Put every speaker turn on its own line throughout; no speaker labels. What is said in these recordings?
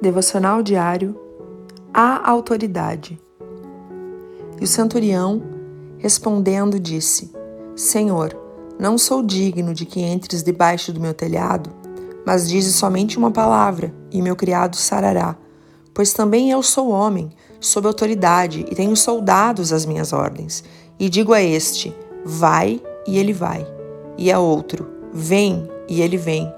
Devocional diário A autoridade. E o centurião, respondendo, disse: Senhor, não sou digno de que entres debaixo do meu telhado, mas dize somente uma palavra, e meu criado sarará. Pois também eu sou homem, sob autoridade, e tenho soldados às minhas ordens. E digo a este: Vai, e ele vai. E a outro: Vem, e ele vem.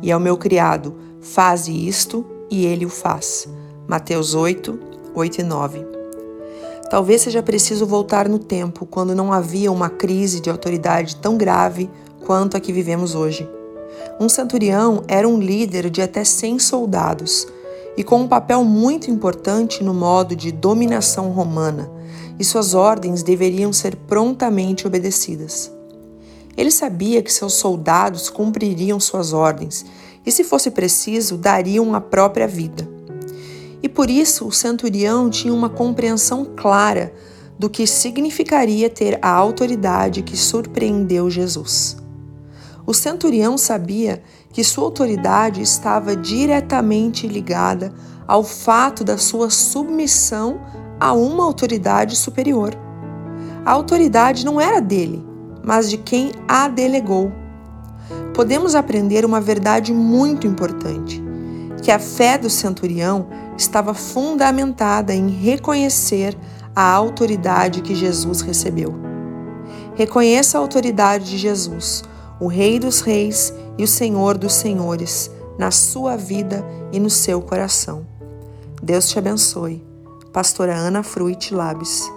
E ao meu criado: Faze isto, e ele o faz. Mateus 8, 8 e 9. Talvez seja preciso voltar no tempo, quando não havia uma crise de autoridade tão grave quanto a que vivemos hoje. Um centurião era um líder de até 100 soldados e com um papel muito importante no modo de dominação romana, e suas ordens deveriam ser prontamente obedecidas. Ele sabia que seus soldados cumpririam suas ordens e, se fosse preciso, dariam a própria vida. E por isso o centurião tinha uma compreensão clara do que significaria ter a autoridade que surpreendeu Jesus. O centurião sabia que sua autoridade estava diretamente ligada ao fato da sua submissão a uma autoridade superior. A autoridade não era dele, mas de quem a delegou podemos aprender uma verdade muito importante: que a fé do centurião estava fundamentada em reconhecer a autoridade que Jesus recebeu. Reconheça a autoridade de Jesus, o Rei dos Reis e o Senhor dos Senhores, na sua vida e no seu coração. Deus te abençoe. Pastora Ana Fruit Labes.